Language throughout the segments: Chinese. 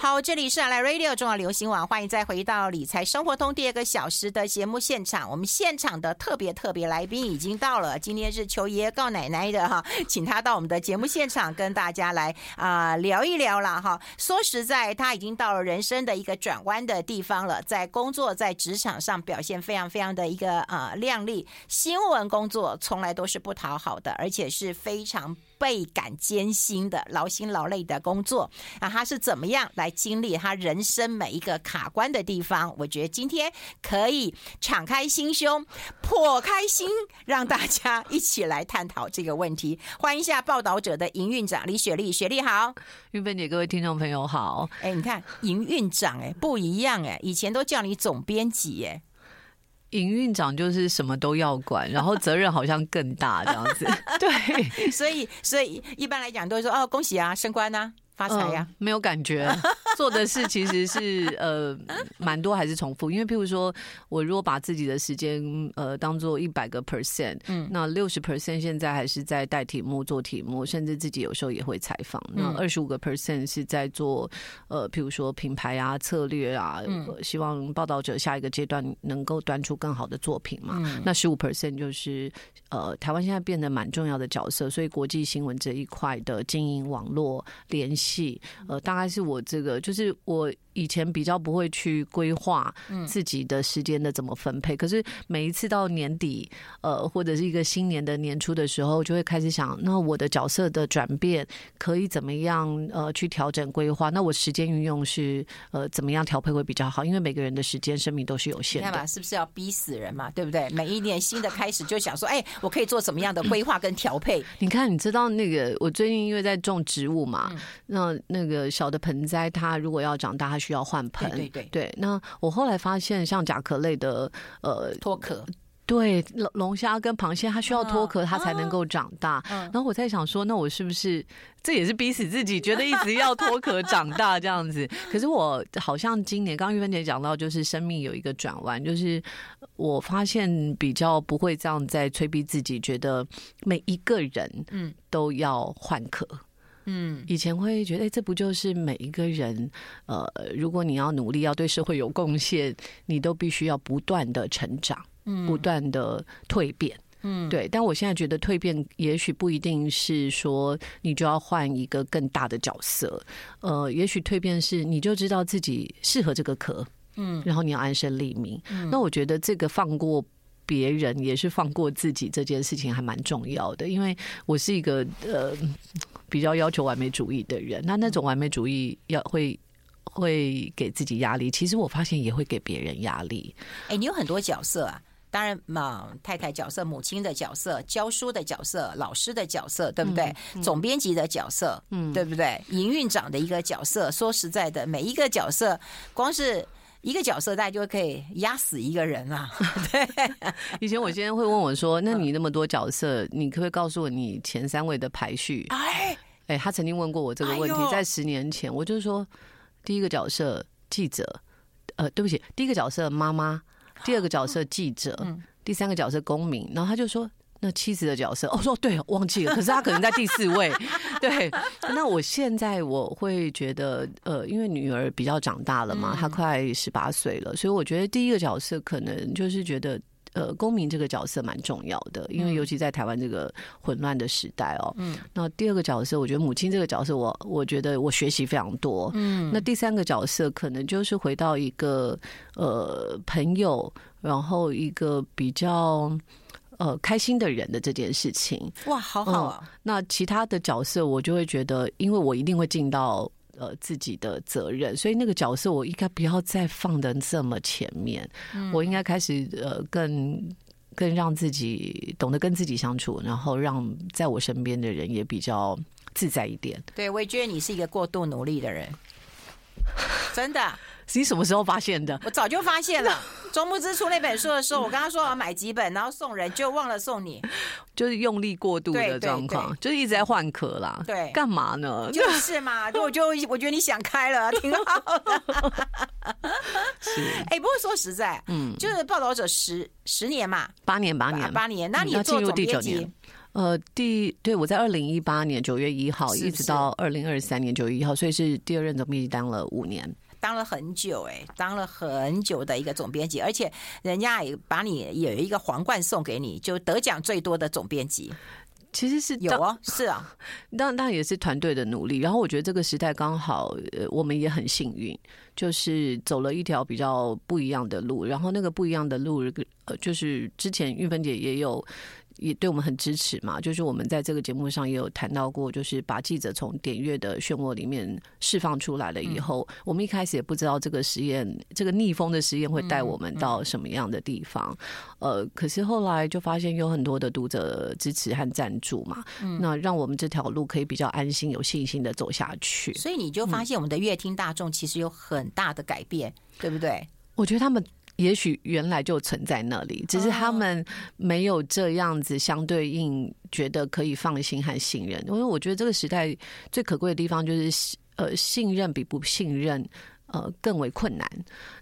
好，这里是来 Radio 中央流行网，欢迎再回到理财生活通第二个小时的节目现场。我们现场的特别特别来宾已经到了，今天是求爷爷告奶奶的哈，请他到我们的节目现场跟大家来啊、聊一聊了哈。说实在，他已经到了人生的一个转弯的地方了，在工作在职场上表现非常非常的一个啊、呃、亮丽。新闻工作从来都是不讨好的，而且是非常。倍感艰辛的劳心劳累的工作，那他是怎么样来经历他人生每一个卡关的地方？我觉得今天可以敞开心胸，破开心，让大家一起来探讨这个问题。欢迎一下报道者的营运长李雪莉，雪莉好，玉芬姐，各位听众朋友好。哎，你看营运长，哎，不一样，哎，以前都叫你总编辑，哎。营运长就是什么都要管，然后责任好像更大这样子。对，所以所以一般来讲都会说哦，恭喜啊，升官啊。发财呀、没有感觉。做的事其实是呃蛮多还是重复，因为譬如说我如果把自己的时间呃当做一百个 percent，嗯，那六十 percent 现在还是在带题目做题目，甚至自己有时候也会采访。那二十五个 percent 是在做呃譬如说品牌啊策略啊，希望报道者下一个阶段能够端出更好的作品嘛。那十五 percent 就是呃台湾现在变得蛮重要的角色，所以国际新闻这一块的经营网络联系。呃，大概是我这个，就是我。以前比较不会去规划自己的时间的怎么分配，可是每一次到年底，呃，或者是一个新年的年初的时候，就会开始想，那我的角色的转变可以怎么样？呃，去调整规划？那我时间运用是呃怎么样调配会比较好？因为每个人的时间生命都是有限的，你看吧，是不是要逼死人嘛？对不对？每一年新的开始就想说，哎，我可以做什么样的规划跟调配？你看，你知道那个我最近因为在种植物嘛，那那那个小的盆栽，它如果要长大，它需要换盆，对对对，对。那我后来发现，像甲壳类的，呃，脱壳，对，龙龙虾跟螃蟹，它需要脱壳，它才能够长大。然后我在想说，那我是不是这也是逼死自己，觉得一直要脱壳长大这样子？可是我好像今年，刚玉芬姐讲到，就是生命有一个转弯，就是我发现比较不会这样在催逼自己，觉得每一个人嗯都要换壳。嗯，以前会觉得，哎，这不就是每一个人，呃，如果你要努力，要对社会有贡献，你都必须要不断的成长，嗯，不断的蜕变，嗯，对。但我现在觉得蜕变，也许不一定是说你就要换一个更大的角色，呃，也许蜕变是你就知道自己适合这个壳，嗯，然后你要安身立命。嗯，那我觉得这个放过别人，也是放过自己，这件事情还蛮重要的，因为我是一个呃。比较要求完美主义的人，那那种完美主义要会会给自己压力。其实我发现也会给别人压力。哎，你有很多角色啊，当然嘛，太太角色、母亲的角色、教书的角色、老师的角色，对不对？嗯、总编辑的角色，嗯，对不对？营运长的一个角色。说实在的，每一个角色，光是。一个角色大概就可以压死一个人啊！对，以前我先生会问我说：“那你那么多角色，你可不可以告诉我你前三位的排序？”哎，哎，他曾经问过我这个问题，在十年前，我就说：第一个角色记者，呃，对不起，第一个角色妈妈，第二个角色记者，第三个角色公民。然后他就说。那妻子的角色，哦，说对，忘记了。可是他可能在第四位。对，那我现在我会觉得，呃，因为女儿比较长大了嘛，她快十八岁了，所以我觉得第一个角色可能就是觉得，呃，公民这个角色蛮重要的，因为尤其在台湾这个混乱的时代哦。嗯。那第二个角色，我觉得母亲这个角色我，我我觉得我学习非常多。嗯。那第三个角色，可能就是回到一个呃朋友，然后一个比较。呃，开心的人的这件事情，哇，好好啊！嗯，那其他的角色，我就会觉得，因为我一定会尽到呃自己的责任，所以那个角色我应该不要再放的这么前面。嗯，我应该开始呃更更让自己懂得跟自己相处，然后让在我身边的人也比较自在一点。对，我也觉得你是一个过度努力的人，真的。你什么时候发现的？我早就发现了。周慕姿出那本书的时候，我跟他说我要买几本，然后送人，就忘了送你，就是用力过度的状况，就是一直在换壳啦。对，干嘛呢？就是嘛，就我就我觉得你想开了，挺好的。是，哎、欸，不过说实在，嗯，就是报道者十十年嘛，八年，八年，八年，那你做总编辑，呃，第对我在二零一八年九月一号一直到二零二三年九月一号，所以是第二任总编辑，当了五年，当了很久哎，当了很久的一个总编辑，而且人家也把你有一个皇冠送给你，就得奖最多的总编辑。其实是有啊，是啊，当当然也是团队的努力。然后我觉得这个时代刚好，呃，我们也很幸运，就是走了一条比较不一样的路。然后那个不一样的路，呃，就是之前玉芬姐也有。也对我们很支持嘛，就是我们在这个节目上也有谈到过，就是把记者从点阅的漩涡里面释放出来了以后，嗯、我们一开始也不知道这个实验，这个逆风的实验会带我们到什么样的地方。嗯嗯、呃，可是后来就发现有很多的读者支持和赞助嘛，嗯、那让我们这条路可以比较安心、有信心的走下去。所以你就发现我们的乐听大众其实有很大的改变，嗯、对不对？我觉得他们。也许原来就存在那里，只是他们没有这样子相对应，觉得可以放心和信任。因为我觉得这个时代最可贵的地方就是，呃，信任比不信任。呃，更为困难。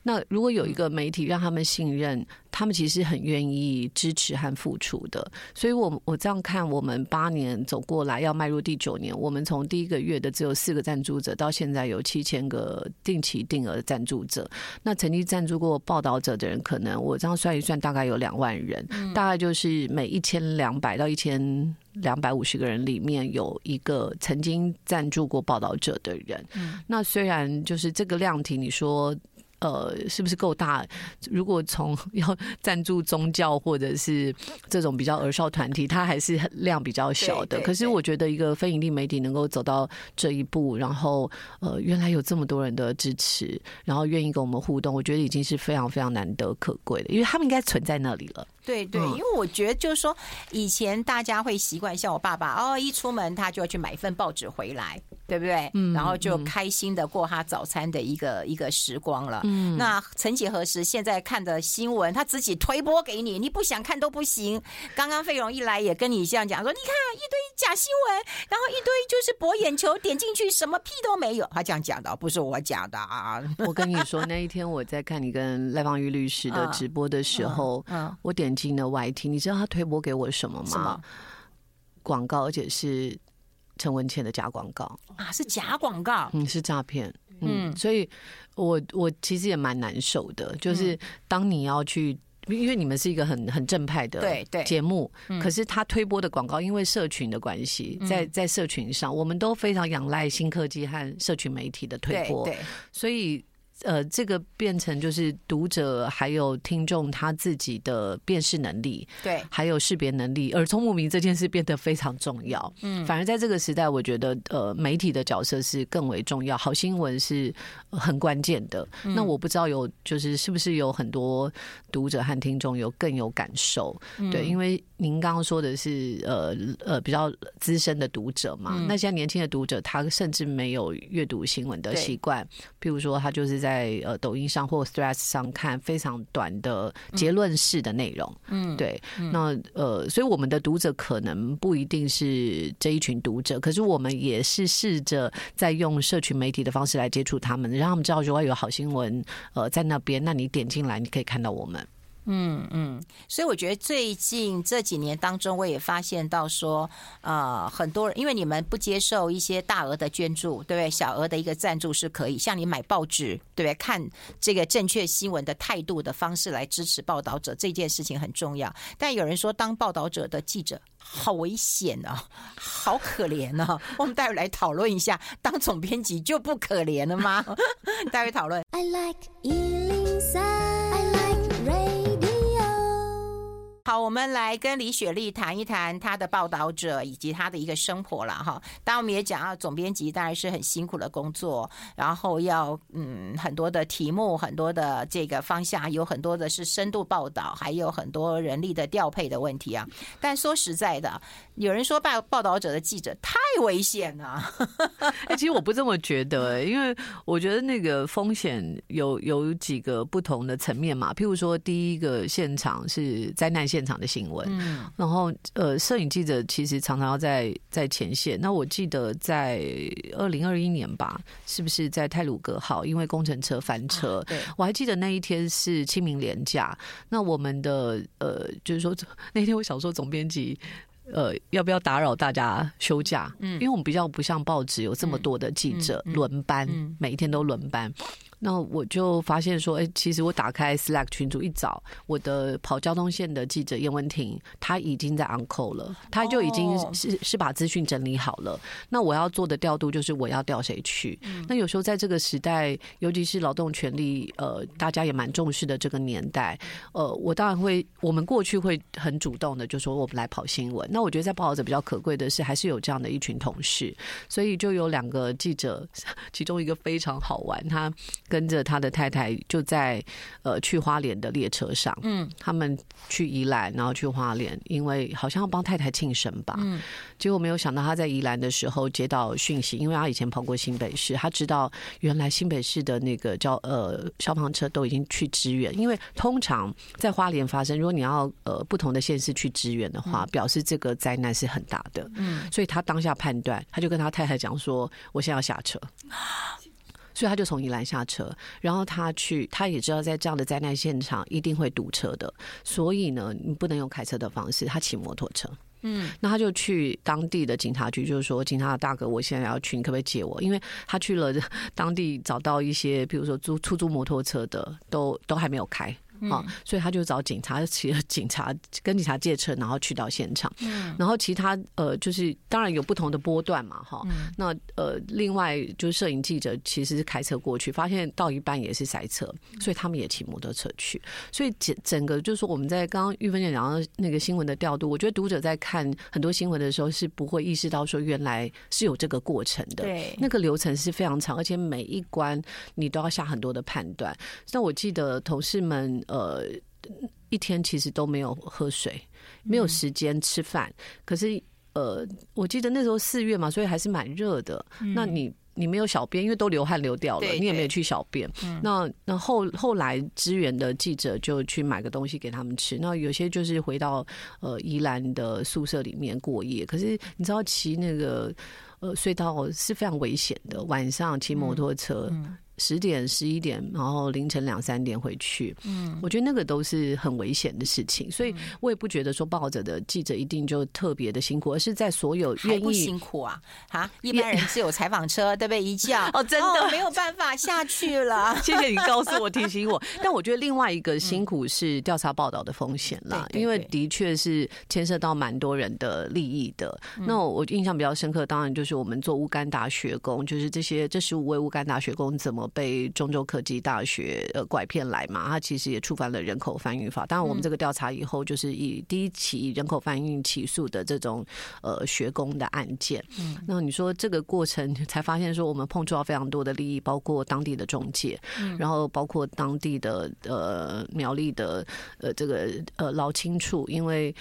那如果有一个媒体让他们信任，他们其实很愿意支持和付出的。所以我，我我这样看，我们八年走过来，要迈入第九年，我们从第一个月的只有四个赞助者，到现在有七千个定期定额赞助者。那曾经赞助过报道者的人，可能我这样算一算，大概有两万人，大概就是每一千两百到一千。两百五十个人里面有一个曾经赞助过报道者的人，嗯、那虽然就是这个量体，你说。呃，是不是够大？如果从 要赞助宗教或者是这种比较儿少团体，它还是量比较小的。可是我觉得一个非盈利媒体能够走到这一步，然后呃，原来有这么多人的支持，然后愿意跟我们互动，我觉得已经是非常非常难得可贵的，因为他们应该存在那里了。对对，因为我觉得就是说，以前大家会习惯像我爸爸哦，一出门他就要去买一份报纸回来。对不对？嗯，然后就开心的过他早餐的一个一个时光了。嗯，那曾几何时，现在看的新闻，他自己推播给你，你不想看都不行。刚刚费荣一来也跟你这样讲说，你看一堆假新闻，然后一堆就是博眼球，点进去什么屁都没有。他这样讲的，不是我讲的啊。我跟你说，那一天我在看你跟赖芳玉律师的直播的时候，嗯，我点进了 YT，你知道他推播给我什么吗？广告，而且是。陈文茜的假广告。啊，是假广告，嗯，是诈骗，嗯，嗯，所以我我其实也蛮难受的，就是当你要去，因为你们是一个很很正派的对对。节目，可是他推播的广告，因为社群的关系，在在社群上，我们都非常仰赖新科技和社群媒体的推播，对，所以。呃，这个变成就是读者还有听众他自己的辨识能力，对，还有识别能力，耳聪目明这件事变得非常重要。嗯，反而在这个时代，我觉得呃，媒体的角色是更为重要，好新闻是很关键的。嗯、那我不知道有就是是不是有很多读者和听众有更有感受？嗯、对，因为您刚刚说的是呃呃比较资深的读者嘛，嗯、那现在年轻的读者他甚至没有阅读新闻的习惯，对譬如说他就是在。在呃抖音上或 Threads 上看非常短的结论式的内容，嗯，对，嗯、那呃，所以我们的读者可能不一定是这一群读者，可是我们也是试着在用社群媒体的方式来接触他们，让他们知道如果有好新闻呃在那边，那你点进来你可以看到我们。嗯嗯，所以我觉得最近这几年当中，我也发现到说，呃，很多人因为你们不接受一些大额的捐助，对不对？小额的一个赞助是可以，像你买报纸，对不对？看这个正确新闻的态度的方式来支持报道者，这件事情很重要。但有人说，当报道者的记者好危险啊，好可怜啊！我们待会来讨论一下，当总编辑就不可怜了吗？待会讨论。I like 好，我们来跟李雪莉谈一谈她的报道者以及她的一个生活了哈。当然，我们也讲到总编辑当然是很辛苦的工作，然后要嗯很多的题目，很多的这个方向，有很多的是深度报道，还有很多人力的调配的问题啊。但说实在的，有人说报报道者的记者太危险了。哎，其实我不这么觉得，因为我觉得那个风险有有几个不同的层面嘛。譬如说，第一个现场是灾难现现场的新闻，嗯，然后呃，摄影记者其实常常要在在前线。那我记得在二零二一年吧，是不是在泰鲁格号因为工程车翻车？啊、对，我还记得那一天是清明连假。那我们的呃，就是说那天我小说总编辑呃，要不要打扰大家休假？嗯，因为我们比较不像报纸有这么多的记者轮班，每一天都轮班。那我就发现说，哎、欸，其实我打开 Slack 群组一早，我的跑交通线的记者叶文婷，他已经在 uncle 了，他就已经是、oh. 是把资讯整理好了。那我要做的调度就是我要调谁去。嗯、那有时候在这个时代，尤其是劳动权利，呃，大家也蛮重视的这个年代，呃，我当然会，我们过去会很主动的就说我们来跑新闻。那我觉得在报道者比较可贵的是，还是有这样的一群同事，所以就有两个记者，其中一个非常好玩，他。跟着他的太太就在呃去花莲的列车上，嗯，他们去宜兰，然后去花莲，因为好像要帮太太庆生吧，嗯，结果没有想到他在宜兰的时候接到讯息，因为他以前跑过新北市，他知道原来新北市的那个叫呃消防车都已经去支援，因为通常在花莲发生，如果你要呃不同的县市去支援的话，嗯，表示这个灾难是很大的，嗯，所以他当下判断，他就跟他太太讲说，我现在要下车。所以他就从宜兰下车，然后他去，他也知道在这样的灾难现场一定会堵车的，所以呢，你不能用开车的方式，他骑摩托车。嗯，那他就去当地的警察局，就是说，警察的大哥，我现在要去，你可不可以借我？因为他去了当地，找到一些，比如说租出租摩托车的，都都还没有开。啊，所以他就找警察，骑了警察跟警察借车，然后去到现场。嗯，然后其他呃，就是当然有不同的波段嘛，哈。那呃，另外就是摄影记者其实是开车过去，发现到一半也是塞车，所以他们也骑摩托车去。所以整整个就是说，我们在刚刚玉芬姐讲到那个新闻的调度，我觉得读者在看很多新闻的时候是不会意识到说原来是有这个过程的。对，那个流程是非常长，而且每一关你都要下很多的判断。那我记得同事们。呃，一天其实都没有喝水，没有时间吃饭。可是，呃，我记得那时候四月嘛，所以还是蛮热的。那你你没有小便，因为都流汗流掉了，你也没有去小便。那那后后来支援的记者就去买个东西给他们吃。那有些就是回到呃宜兰的宿舍里面过夜。可是你知道骑那个呃隧道是非常危险的，晚上骑摩托车。十点、十一点，然后凌晨两三点回去。嗯，我觉得那个都是很危险的事情，所以我也不觉得说抱着的记者一定就特别的辛苦，而是在所有愿意辛苦啊啊！一般人是有采访车，对不对？一叫 哦，真的、哦、没有办法下去了。谢谢你告诉我、提醒我。但我觉得另外一个辛苦是调查报道的风险啦，因为的确是牵涉到蛮多人的利益的。那我印象比较深刻，当然就是我们做乌干达学工，就是这些这十五位乌干达学工怎么。被中州科技大学呃拐骗来嘛，他其实也触犯了人口贩运法。当然，我们这个调查以后，就是以第一起人口贩运起诉的这种呃学工的案件。嗯，那你说这个过程才发现说，我们碰触到非常多的利益，包括当地的中介，然后包括当地的呃苗栗的呃这个呃劳青处，因为。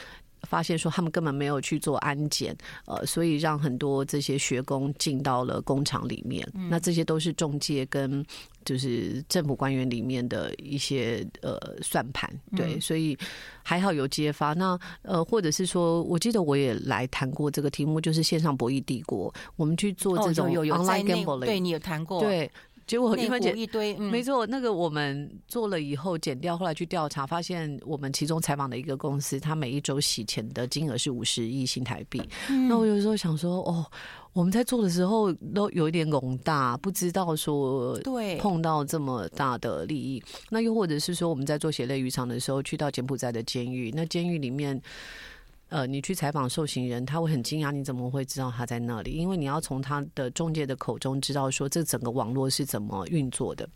发现说他们根本没有去做安检，呃，所以让很多这些学工进到了工厂里面。嗯、那这些都是中介跟就是政府官员里面的一些呃算盘，对，嗯、所以还好有揭发。那呃，或者是说，我记得我也来谈过这个题目，就是线上博弈帝国，我们去做这种 online gambling，对你有谈过，对。结果一分钱一堆，嗯、没错。那个我们做了以后剪掉，后来去调查，发现我们其中采访的一个公司，他每一周洗钱的金额是五十亿新台币。嗯、那我有时候想说，哦，我们在做的时候都有一点懵大，不知道说对碰到这么大的利益。那又或者是说，我们在做血泪渔场的时候，去到柬埔寨的监狱，那监狱里面。呃，你去采访受刑人，他会很惊讶，你怎么会知道他在那里？因为你要从他的中介的口中知道说，这整个网络是怎么运作的。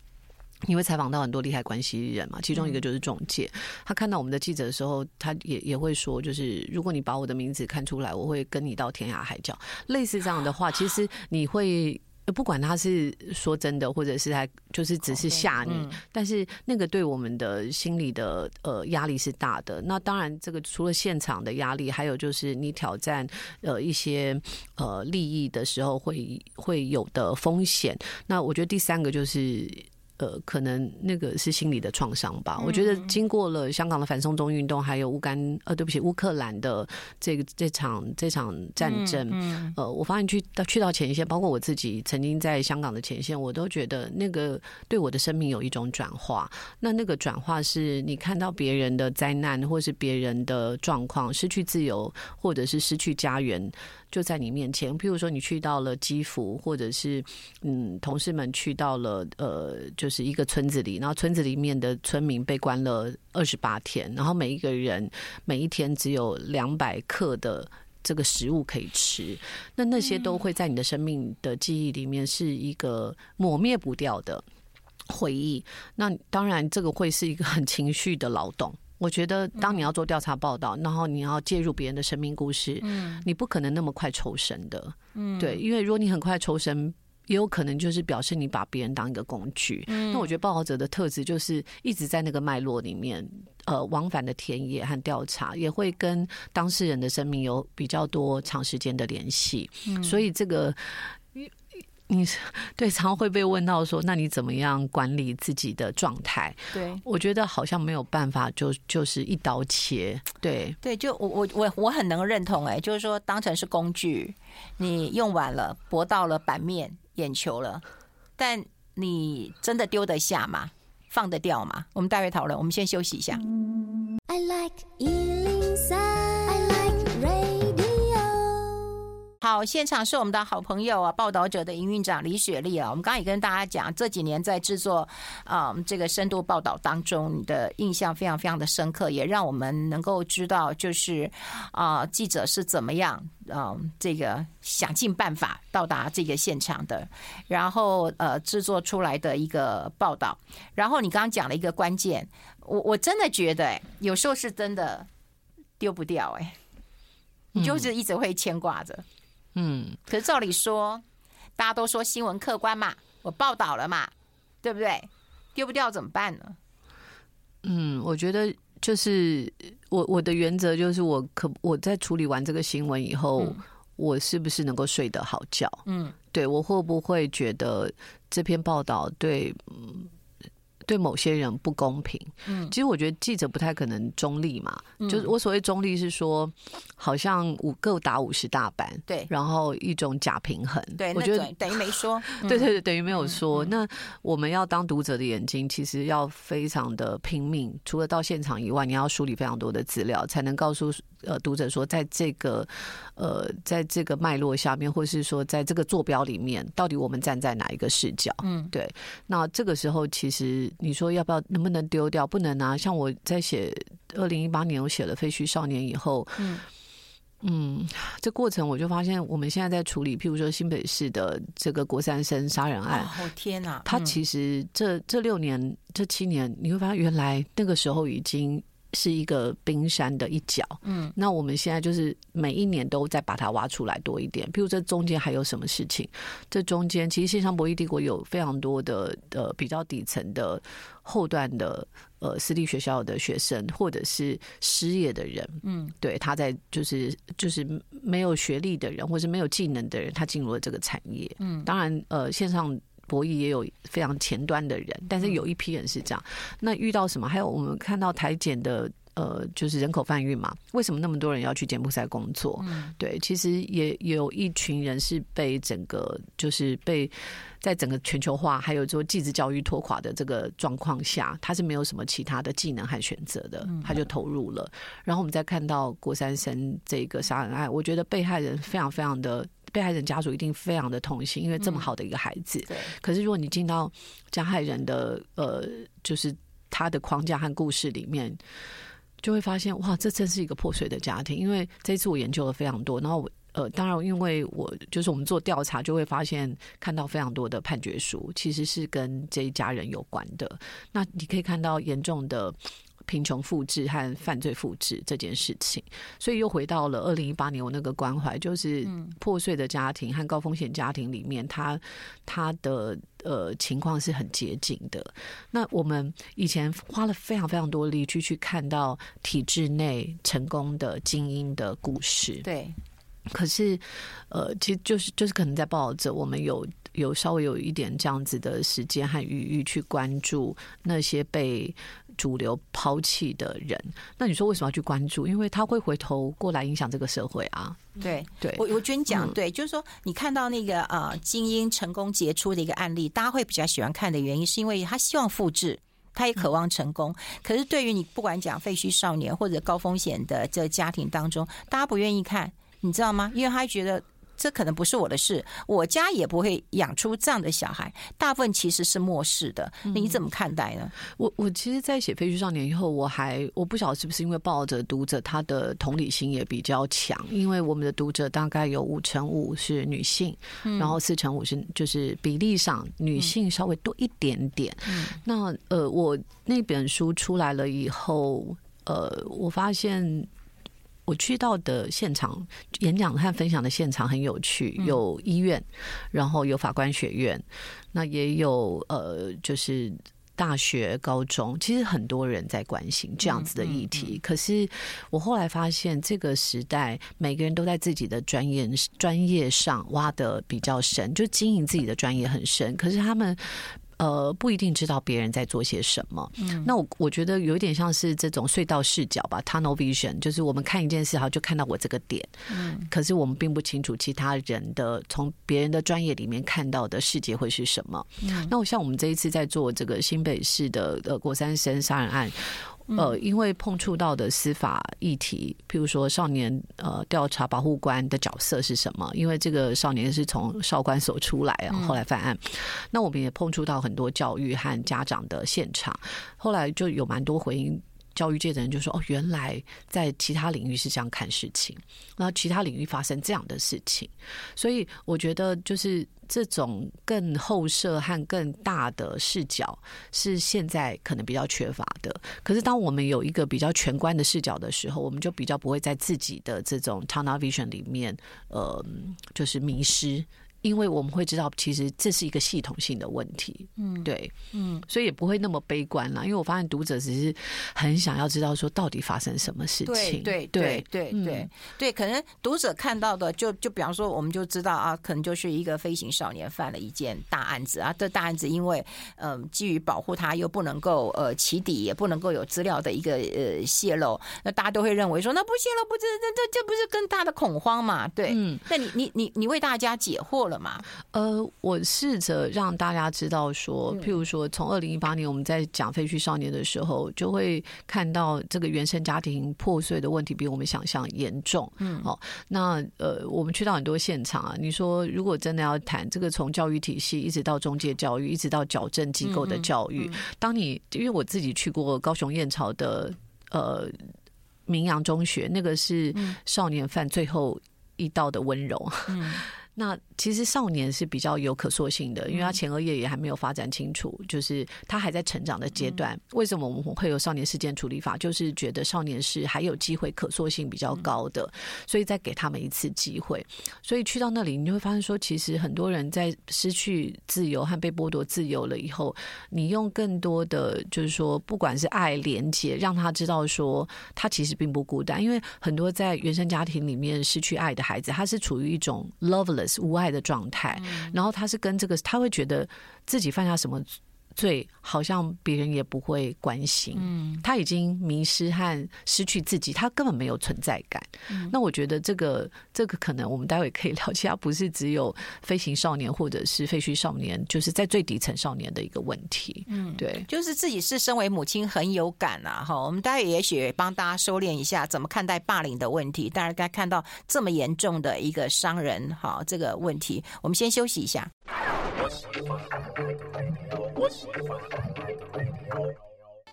你会采访到很多利害关系人嘛，其中一个就是中介。他看到我们的记者的时候，他也也会说，就是如果你把我的名字看出来，我会跟你到天涯海角。类似这样的话，其实你会。不管他是说真的，或者是他就是只是吓你，但是那个对我们的心理的呃压力是大的。那当然，这个除了现场的压力，还有就是你挑战呃一些呃利益的时候会会有的风险。那我觉得第三个就是呃，可能那个是心理的创伤吧。嗯、我觉得经过了香港的反送中运动，还有乌干呃，对不起，乌克兰的这个这场这场战争，嗯嗯、呃，我发现去到去到前线，包括我自己曾经在香港的前线，我都觉得那个对我的生命有一种转化。那那个转化是你看到别人的灾难，或是别人的状况，失去自由，或者是失去家园。就在你面前，譬如说你去到了基辅，或者是嗯，同事们去到了呃，就是一个村子里，然后村子里面的村民被关了二十八天，然后每一个人每一天只有两百克的这个食物可以吃，那那些都会在你的生命的记忆里面是一个抹灭不掉的回忆。那当然，这个会是一个很情绪的劳动。我觉得，当你要做调查报道，然后你要介入别人的生命故事，嗯，你不可能那么快抽身的，嗯，对，因为如果你很快抽身，也有可能就是表示你把别人当一个工具。嗯，那我觉得报道者的特质就是一直在那个脉络里面，呃，往返的田野和调查，也会跟当事人的生命有比较多长时间的联系，嗯，所以这个。你对常会被问到说，那你怎么样管理自己的状态？对，我觉得好像没有办法就，就就是一刀切。对对，就我我我我很能认同哎、欸，就是说当成是工具，你用完了，博到了版面眼球了，但你真的丢得下吗？放得掉吗？我们待会讨论，我们先休息一下。I like 好，现场是我们的好朋友啊，报道者的营运长李雪莉啊。我们刚刚也跟大家讲，这几年在制作啊、嗯、这个深度报道当中，你的印象非常非常的深刻，也让我们能够知道，就是啊、呃、记者是怎么样啊、嗯、这个想尽办法到达这个现场的，然后呃制作出来的一个报道。然后你刚刚讲了一个关键，我我真的觉得哎，有时候是真的丢不掉哎，你就是一直会牵挂着。嗯，可是照理说，大家都说新闻客观嘛，我报道了嘛，对不对？丢不掉怎么办呢？嗯，我觉得就是我我的原则就是，我可我在处理完这个新闻以后，嗯、我是不是能够睡得好觉？嗯，对，我会不会觉得这篇报道对？嗯对某些人不公平，嗯，其实我觉得记者不太可能中立嘛，嗯、就是我所谓中立是说，好像五各打五十大板，对，然后一种假平衡，对，我觉得等于没说，对对对，等于没有说。嗯、那我们要当读者的眼睛，其实要非常的拼命，除了到现场以外，你要梳理非常多的资料，才能告诉。呃，读者说，在这个呃，在这个脉络下面，或是说，在这个坐标里面，到底我们站在哪一个视角？嗯，对。那这个时候，其实你说要不要，能不能丢掉？不能啊。像我在写二零一八年，我写了《废墟少年》以后，嗯嗯，这过程我就发现，我们现在在处理，譬如说新北市的这个国三生杀人案。哦天哪！他其实这这六年、这七年，你会发现，原来那个时候已经。是一个冰山的一角，嗯，那我们现在就是每一年都在把它挖出来多一点。譬如这中间还有什么事情？这中间其实线上博弈帝国有非常多的呃比较底层的后段的呃私立学校的学生，或者是失业的人，嗯，对，他在就是就是没有学历的人，或是没有技能的人，他进入了这个产业，嗯，当然呃线上。博弈也有非常前端的人，但是有一批人是这样。那遇到什么？还有我们看到台检的呃，就是人口贩运嘛？为什么那么多人要去柬埔寨工作？嗯，对，其实也有一群人是被整个就是被在整个全球化还有说继职教育拖垮的这个状况下，他是没有什么其他的技能和选择的，他就投入了。然后我们再看到郭三生这个杀人案，我觉得被害人非常非常的。被害人家属一定非常的痛心，因为这么好的一个孩子。对。可是如果你进到加害人的呃，就是他的框架和故事里面，就会发现哇，这真是一个破碎的家庭。因为这一次我研究了非常多，然后呃，当然因为我就是我们做调查，就会发现看到非常多的判决书，其实是跟这一家人有关的。那你可以看到严重的。贫穷复制和犯罪复制这件事情，所以又回到了二零一八年，我那个关怀就是破碎的家庭和高风险家庭里面，他他的呃情况是很接近的。那我们以前花了非常非常多力去去看到体制内成功的精英的故事，对。可是呃，其实就是就是可能在报道者，我们有。有稍微有一点这样子的时间和余裕去关注那些被主流抛弃的人。那你说为什么要去关注？因为他会回头过来影响这个社会啊。对对，我我觉得你讲对，就是说你看到那个呃精英成功杰出的一个案例，大家会比较喜欢看的原因，是因为他希望复制。他也渴望成功，可是对于你不管讲废墟少年或者高风险的这家庭当中，大家不愿意看，你知道吗？因为他觉得。这可能不是我的事，我家也不会养出这样的小孩。大部分其实是漠视的，你怎么看待呢？嗯、我我其实，在写《废墟少年》以后，我还我不晓得是不是因为抱着读者他的同理心也比较强，因为我们的读者大概有五成五是女性，嗯、然后四成五是就是比例上女性稍微多一点点。嗯、那呃，我那本书出来了以后，呃，我发现。我去到的现场演讲和分享的现场很有趣，有医院，然后有法官学院，那也有呃，就是大学、高中，其实很多人在关心这样子的议题。可是我后来发现，这个时代每个人都在自己的专业专业上挖的比较深，就经营自己的专业很深。可是他们。呃，不一定知道别人在做些什么。嗯，那我我觉得有一点像是这种隧道视角吧，tunnel vision，就是我们看一件事，好就看到我这个点。嗯，可是我们并不清楚其他人的从别人的专业里面看到的世界会是什么。嗯，那我像我们这一次在做这个新北市的呃国三生杀人案。呃，因为碰触到的司法议题，譬如说少年呃调查保护官的角色是什么？因为这个少年是从少管所出来啊，后来犯案。那我们也碰触到很多教育和家长的现场，后来就有蛮多回应。教育界的人就说：“哦，原来在其他领域是这样看事情，那其他领域发生这样的事情，所以我觉得就是这种更后设和更大的视角是现在可能比较缺乏的。可是当我们有一个比较全观的视角的时候，我们就比较不会在自己的这种 tunnel vision 里面，呃，就是迷失。”因为我们会知道，其实这是一个系统性的问题，嗯，对，嗯，所以也不会那么悲观啦。因为我发现读者只是很想要知道说到底发生什么事情，对对对对对对，可能读者看到的就就比方说，我们就知道啊，可能就是一个飞行少年犯了一件大案子啊，这大案子因为嗯、呃，基于保护他又不能够呃起底，也不能够有资料的一个呃泄露，那大家都会认为说那不泄露不这这这这不是更大的恐慌嘛？对，嗯，那你你你你为大家解惑了吗？呃，我试着让大家知道说，譬如说，从二零一八年我们在讲废墟少年的时候，就会看到这个原生家庭破碎的问题比我们想象严重。嗯，好，那呃，我们去到很多现场啊，你说如果真的要谈这个，从教育体系一直到中介教育，一直到矫正机构的教育，当你因为我自己去过高雄燕巢的呃明阳中学，那个是少年犯最后一道的温柔。嗯。那其实少年是比较有可塑性的，因为他前额叶也还没有发展清楚，就是他还在成长的阶段。为什么我们会有少年事件处理法？就是觉得少年是还有机会可塑性比较高的，所以再给他们一次机会。所以去到那里，你就会发现说，其实很多人在失去自由和被剥夺自由了以后，你用更多的就是说，不管是爱、连接，让他知道说他其实并不孤单。因为很多在原生家庭里面失去爱的孩子，他是处于一种 loveless。无爱的状态，然后他是跟这个，他会觉得自己犯下什么罪，好像别人也不会关心。嗯，他已经迷失和失去自己，他根本没有存在感。嗯，那我觉得这个这个可能我们待会可以聊，其他不是只有飞行少年或者是废墟少年，就是在最底层少年的一个问题。嗯，对，就是自己是身为母亲很有感啊。哈，我们待会也许帮大家收敛一下，怎么看待霸凌的问题。当然，该看到这么严重的一个伤人，哈，这个问题，我们先休息一下。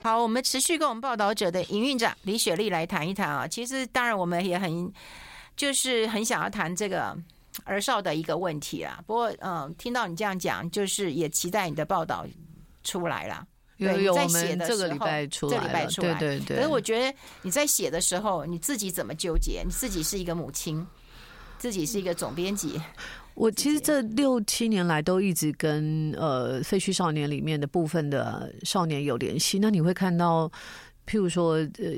好，我们持续跟我们报道者的营运长李雪莉来谈一谈啊。其实，当然我们也很就是很想要谈这个儿少的一个问题啊。不过，嗯，听到你这样讲，就是也期待你的报道出来了。有有，我们这个礼拜出来，这礼拜出来，对对对。可是我觉得你在写的时候，你自己怎么纠结？你自己是一个母亲，自己是一个总编辑。我其实这六七年来都一直跟呃废墟少年里面的部分的少年有联系。那你会看到，譬如说呃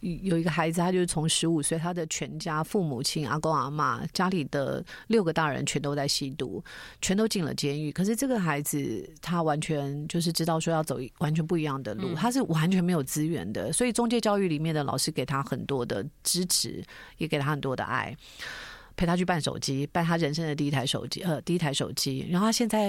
有一个孩子，他就是从十五岁，他的全家父母亲、阿公阿妈，家里的六个大人全都在吸毒，全都进了监狱。可是这个孩子他完全就是知道说要走完全不一样的路，他是完全没有资源的，所以中介教育里面的老师给他很多的支持，也给他很多的爱。陪他去办手机，办他人生的第一台手机，呃，第一台手机。然后他现在，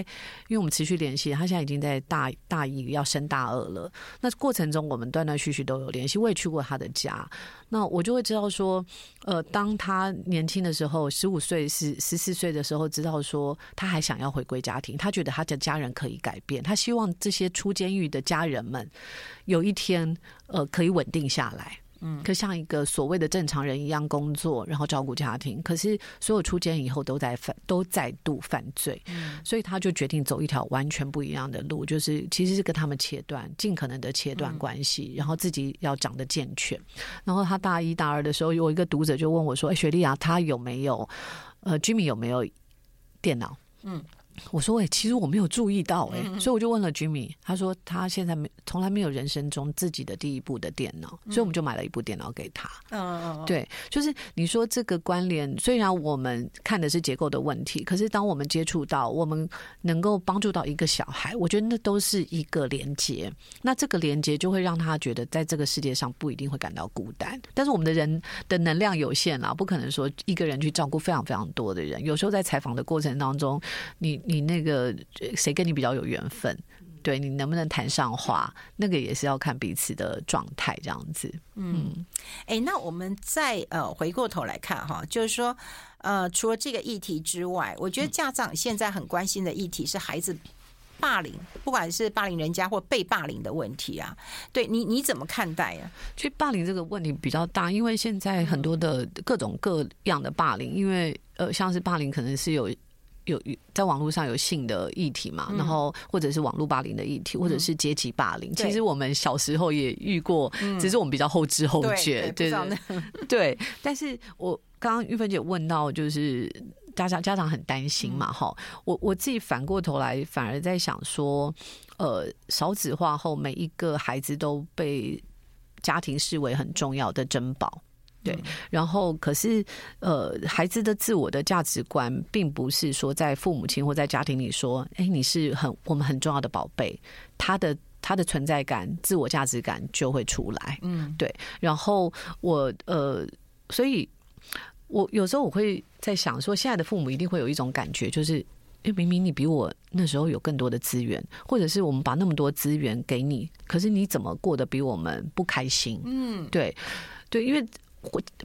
因为我们持续联系，他现在已经在大大一要升大二了。那过程中，我们断断续续都有联系。我也去过他的家，那我就会知道说，呃，当他年轻的时候，十五岁、十十四岁的时候，知道说他还想要回归家庭，他觉得他的家人可以改变，他希望这些出监狱的家人们有一天，呃，可以稳定下来。嗯，可像一个所谓的正常人一样工作，然后照顾家庭。可是所有出监以后都在犯，都再度犯罪。嗯，所以他就决定走一条完全不一样的路，就是其实是跟他们切断，尽可能的切断关系，然后自己要长得健全。然后他大一大二的时候，有一个读者就问我说：“哎，雪莉啊，他有没有呃，Jimmy 有没有电脑？”嗯。我说：“哎，其实我没有注意到，哎，所以我就问了 Jimmy，他说他现在没从来没有人生中自己的第一部的电脑，所以我们就买了一部电脑给他。嗯，对，就是你说这个关联，虽然我们看的是结构的问题，可是当我们接触到，我们能够帮助到一个小孩，我觉得那都是一个连接。那这个连接就会让他觉得在这个世界上不一定会感到孤单。但是我们的人的能量有限啦，不可能说一个人去照顾非常非常多的人。有时候在采访的过程当中，你。你那个谁跟你比较有缘分？对，你能不能谈上话？那个也是要看彼此的状态，这样子。嗯，哎，那我们再呃回过头来看哈，就是说呃，除了这个议题之外，我觉得家长现在很关心的议题是孩子霸凌，不管是霸凌人家或被霸凌的问题啊。对你你怎么看待啊？其实霸凌这个问题比较大，因为现在很多的各种各样的霸凌，因为呃，像是霸凌可能是有。有在网络上有性的议题嘛？然后或者是网络霸凌的议题，或者是阶级霸凌。其实我们小时候也遇过，只是我们比较后知后觉，对对对。但是我刚刚玉芬姐问到，就是家长家长很担心嘛，哈。我我自己反过头来，反而在想说，呃，少子化后，每一个孩子都被家庭视为很重要的珍宝。对，然后可是，呃，孩子的自我的价值观，并不是说在父母亲或在家庭里说，哎，你是很我们很重要的宝贝，他的他的存在感、自我价值感就会出来。嗯，对。然后我呃，所以我有时候我会在想说，现在的父母一定会有一种感觉，就是，因为明明你比我那时候有更多的资源，或者是我们把那么多资源给你，可是你怎么过得比我们不开心？嗯，对，对，因为。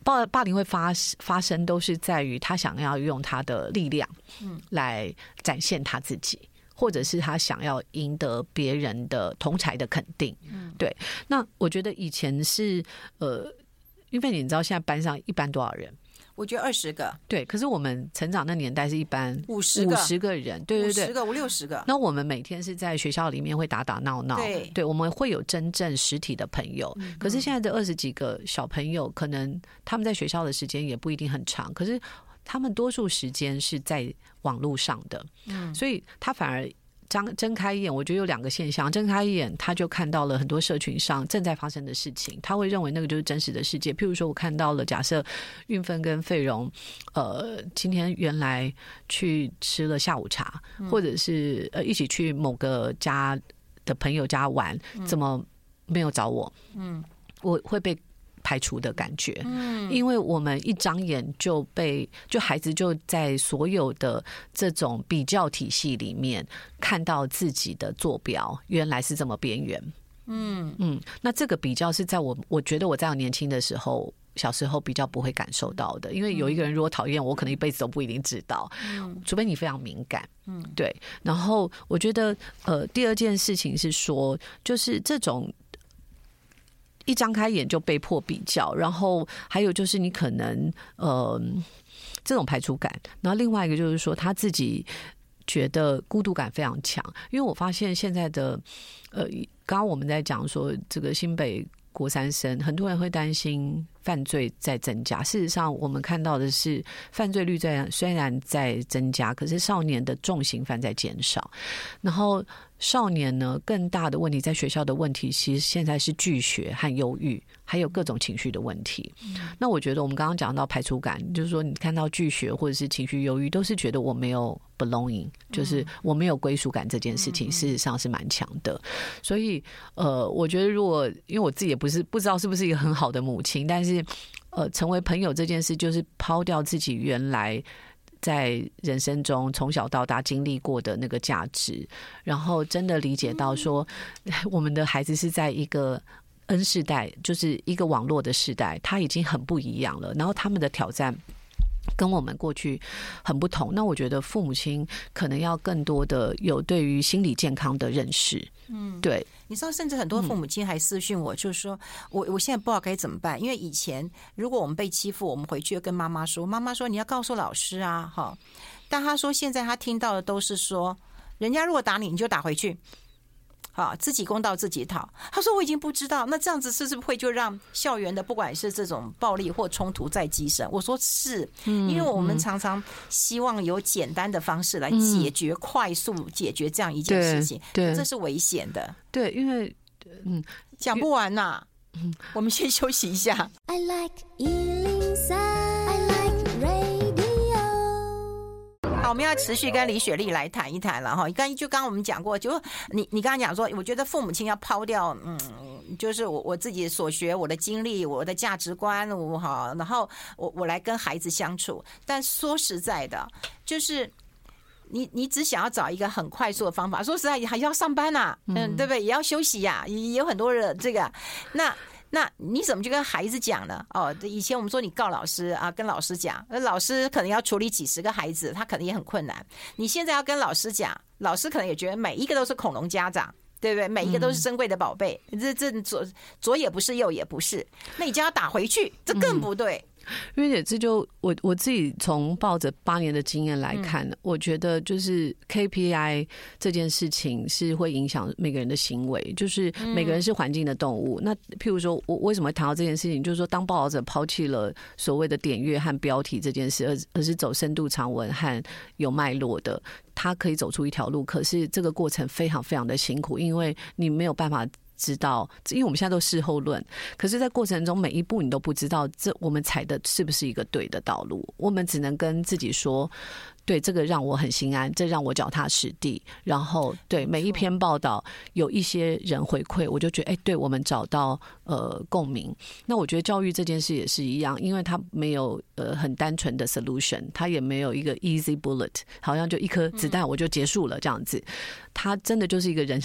霸霸凌会发发生，都是在于他想要用他的力量，嗯，来展现他自己，或者是他想要赢得别人的同才的肯定，嗯，对。那我觉得以前是呃，因为你知道现在班上一般多少人？我觉得二十个，对。可是我们成长那年代是一般五十五十个人，对对对，五十个五六十个。那我们每天是在学校里面会打打闹闹，对对，我们会有真正实体的朋友。嗯、可是现在的二十几个小朋友，可能他们在学校的时间也不一定很长，可是他们多数时间是在网络上的，嗯，所以他反而。张睁开眼，我觉得有两个现象。睁开眼，他就看到了很多社群上正在发生的事情，他会认为那个就是真实的世界。譬如说，我看到了，假设运芬跟费荣，呃，今天原来去吃了下午茶，或者是呃一起去某个家的朋友家玩，怎么没有找我？嗯，我会被。排除的感觉，嗯，因为我们一张眼就被，就孩子就在所有的这种比较体系里面看到自己的坐标原来是这么边缘，嗯。嗯，那这个比较是在我我觉得我在我年轻的时候，小时候比较不会感受到的，因为有一个人如果讨厌我，可能一辈子都不一定知道，嗯，除非你非常敏感，嗯，对。然后我觉得，呃，第二件事情是说，就是这种。一张开眼就被迫比较，然后还有就是你可能呃这种排除感，然后另外一个就是说他自己觉得孤独感非常强，因为我发现现在的呃刚刚我们在讲说这个新北国三生，很多人会担心犯罪在增加。事实上，我们看到的是犯罪率在虽然在增加，可是少年的重刑犯在减少。然后少年呢，更大的问题在学校的问题，其实现在是拒学和忧郁，还有各种情绪的问题。嗯、那我觉得我们刚刚讲到排除感，就是说你看到拒学或者是情绪忧郁，都是觉得我没有 belonging，就是我没有归属感这件事情，事实上是蛮强的。所以呃，我觉得如果因为我自己也不是不知道是不是一个很好的母亲，但是呃，成为朋友这件事，就是抛掉自己原来。在人生中从小到大经历过的那个价值，然后真的理解到说，我们的孩子是在一个 N 世代，就是一个网络的时代，他已经很不一样了。然后他们的挑战跟我们过去很不同。那我觉得父母亲可能要更多的有对于心理健康的认识。嗯，对，你知道，甚至很多父母亲还私讯我，就是说我我现在不知道该怎么办，因为以前如果我们被欺负，我们回去跟妈妈说，妈妈说你要告诉老师啊，哈，但他说现在他听到的都是说，人家如果打你，你就打回去。啊，自己公道自己讨。他说我已经不知道，那这样子是不是会就让校园的不管是这种暴力或冲突再激升？我说是，因为我们常常希望有简单的方式来解决，快速解决这样一件事情，对，这是危险的。对，因为嗯，讲不完呐，嗯，我们先休息一下。I like 我们要持续跟李雪莉来谈一谈了哈。刚就刚刚我们讲过，就你你刚刚讲说，我觉得父母亲要抛掉，嗯，就是我我自己所学、我的经历、我的价值观，我哈，然后我我来跟孩子相处。但说实在的，就是你你只想要找一个很快速的方法。说实在，还要上班呐、啊，嗯，对不对？也要休息呀、啊，也有很多人这个那。那你怎么就跟孩子讲呢？哦，以前我们说你告老师啊，跟老师讲，那老师可能要处理几十个孩子，他可能也很困难。你现在要跟老师讲，老师可能也觉得每一个都是恐龙家长，对不对？每一个都是珍贵的宝贝，这这左左也不是，右也不是，那你就要打回去，这更不对。因为这就我我自己从抱着八年的经验来看，嗯、我觉得就是 KPI 这件事情是会影响每个人的行为，就是每个人是环境的动物。嗯、那譬如说，我为什么会谈到这件事情？就是说，当报道者抛弃了所谓的点阅和标题这件事，而而是走深度长文和有脉络的，他可以走出一条路。可是这个过程非常非常的辛苦，因为你没有办法。知道，因为我们现在都事后论，可是，在过程中每一步你都不知道，这我们踩的是不是一个对的道路？我们只能跟自己说。对，这个让我很心安，这让我脚踏实地。然后，对每一篇报道，有一些人回馈，我就觉得，哎，对我们找到呃共鸣。那我觉得教育这件事也是一样，因为它没有呃很单纯的 solution，它也没有一个 easy bullet，好像就一颗子弹我就结束了这样子。它真的就是一个人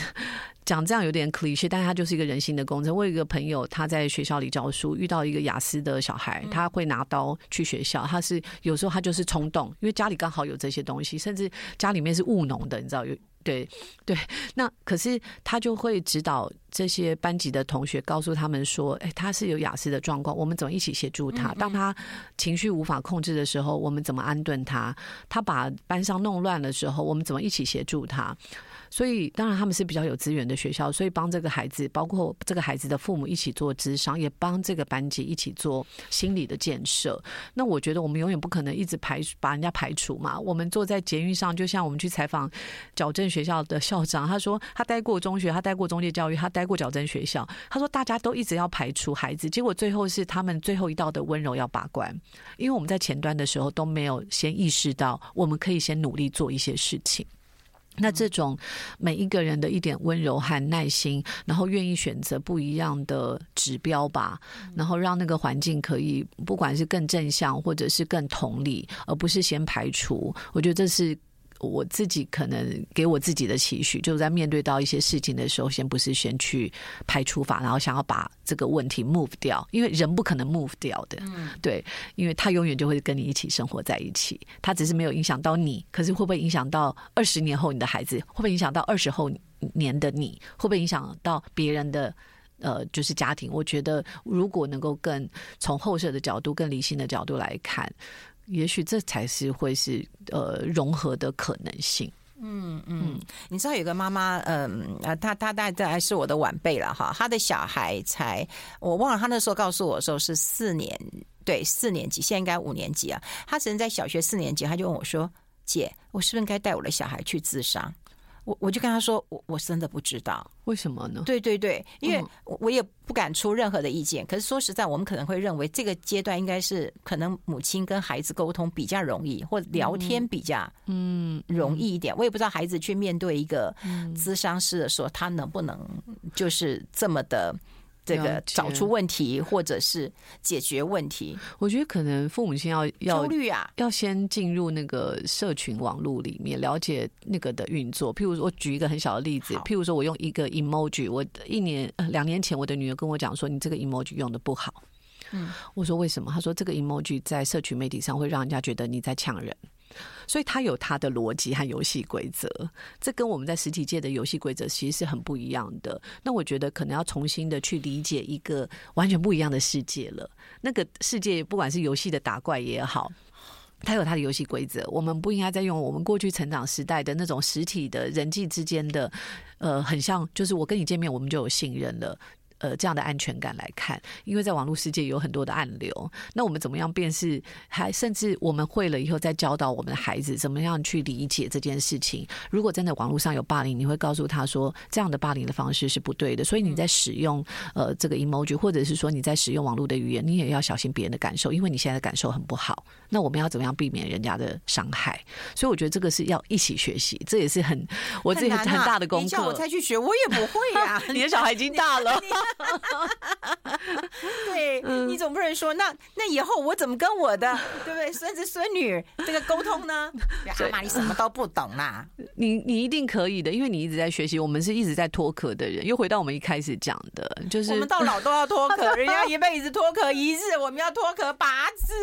讲这样有点 cliché，但是它就是一个人性的工程。我有一个朋友，他在学校里教书，遇到一个雅思的小孩，他会拿刀去学校，他是有时候他就是冲动，因为家里刚好有。这些东西，甚至家里面是务农的，你知道有对对。那可是他就会指导这些班级的同学，告诉他们说：“哎，他是有雅思的状况，我们怎么一起协助他？当他情绪无法控制的时候，我们怎么安顿他？他把班上弄乱的时候，我们怎么一起协助他？”所以，当然他们是比较有资源的学校，所以帮这个孩子，包括这个孩子的父母一起做咨商，也帮这个班级一起做心理的建设。那我觉得我们永远不可能一直排把人家排除嘛。我们坐在捷运上，就像我们去采访矫正学校的校长，他说他待过中学，他待过中介教育，他待过矫正学校。他说大家都一直要排除孩子，结果最后是他们最后一道的温柔要把关，因为我们在前端的时候都没有先意识到，我们可以先努力做一些事情。那这种每一个人的一点温柔和耐心，然后愿意选择不一样的指标吧，然后让那个环境可以不管是更正向，或者是更同理，而不是先排除。我觉得这是。我自己可能给我自己的期许，就是在面对到一些事情的时候，先不是先去排除法，然后想要把这个问题 move 掉，因为人不可能 move 掉的，嗯，对，因为他永远就会跟你一起生活在一起，他只是没有影响到你，可是会不会影响到二十年后你的孩子？会不会影响到二十后年的你？会不会影响到别人的呃，就是家庭？我觉得如果能够更从后设的角度、更理性的角度来看。也许这才是会是呃融合的可能性。嗯嗯，你知道有个妈妈，嗯呃，她她大概是我的晚辈了哈，她的小孩才我忘了，她那时候告诉我的时候是四年，对，四年级，现在应该五年级啊。她只能在小学四年级，她就问我说：“姐，我是不是应该带我的小孩去咨商？”我我就跟他说，我我真的不知道为什么呢？对对对，因为我也不敢出任何的意见。可是说实在，我们可能会认为这个阶段应该是可能母亲跟孩子沟通比较容易，或聊天比较嗯容易一点。我也不知道孩子去面对一个咨商师的时候，他能不能就是这么的。这个找出问题，或者是解决问题，我觉得可能父母亲要要焦虑啊，要先进入那个社群网络里面，了解那个的运作。譬如说，我举一个很小的例子，譬如说我用一个 emoji，我一年两年前，我的女儿跟我讲说，你这个 emoji 用的不好。嗯，我说为什么？她说这个 emoji 在社群媒体上会让人家觉得你在呛人。所以他有他的逻辑和游戏规则，这跟我们在实体界的游戏规则其实是很不一样的。那我觉得可能要重新的去理解一个完全不一样的世界了。那个世界不管是游戏的打怪也好，它有它的游戏规则。我们不应该再用我们过去成长时代的那种实体的人际之间的，呃，很像就是我跟你见面，我们就有信任了。呃，这样的安全感来看，因为在网络世界有很多的暗流，那我们怎么样辨识？还甚至我们会了以后，再教导我们的孩子怎么样去理解这件事情。如果真的网络上有霸凌，你会告诉他说，这样的霸凌的方式是不对的。所以你在使用呃这个 emoji，或者是说你在使用网络的语言，你也要小心别人的感受，因为你现在的感受很不好。那我们要怎么样避免人家的伤害？所以我觉得这个是要一起学习，这也是很我自己很大的功课。你叫我再去学，我也不会呀、啊。你的小孩已经大了。对，你总不能说那那以后我怎么跟我的对不对孙子孙女这个沟通呢？阿妈，你什么都不懂啦！你你一定可以的，因为你一直在学习。我们是一直在脱壳的人，又回到我们一开始讲的，就是我们到老都要脱壳，人家一辈子脱壳一日，我们要脱壳八次，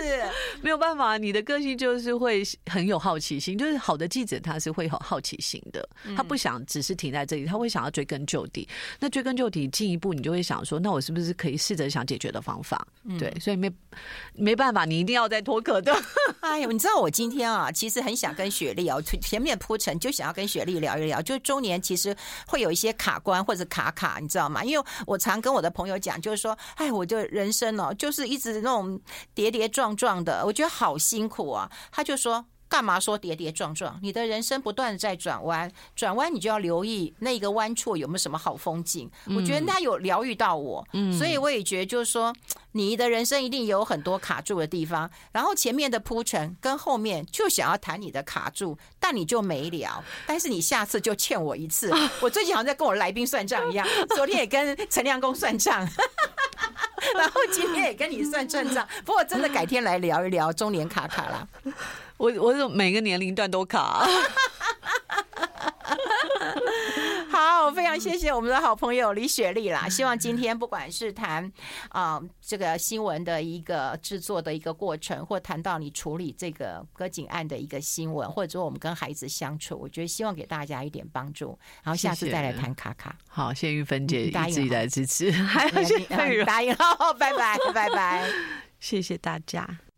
没有办法。你的个性就是会很有好奇心，就是好的记者他是会有好奇心的，他不想只是停在这里，他会想要追根究底。那追根究底进一步，你就会想说，那我是不是可以试着想解决的方法？嗯、对，所以没没办法，你一定要再脱壳的。哎呦，你知道我今天啊，其实很想跟雪莉啊，前面铺陈就想要跟雪莉聊一聊，就中年其实会有一些卡关或者卡卡，你知道吗？因为我常跟我的朋友讲，就是说，哎，我的人生哦，就是一直那种跌跌撞撞的，我觉得好辛苦啊。他就说。干嘛说跌跌撞撞？你的人生不断的在转弯，转弯你就要留意那个弯处有没有什么好风景。我觉得他有疗愈到我，所以我也觉得就是说，你的人生一定有很多卡住的地方。然后前面的铺陈跟后面就想要谈你的卡住，但你就没聊。但是你下次就欠我一次。我最近好像在跟我来宾算账一样，昨天也跟陈亮公算账，然后今天也跟你算算账。不过真的改天来聊一聊中年卡卡啦。我我是每个年龄段都卡。好，非常谢谢我们的好朋友李雪莉啦。希望今天不管是谈啊这个新闻的一个制作的一个过程，或谈到你处理这个割颈案的一个新闻，或者说我们跟孩子相处，我觉得希望给大家一点帮助。然后下次再来谈卡卡。好，谢谢玉芬姐一直以来支持，答应了，拜拜，拜拜，谢谢大家。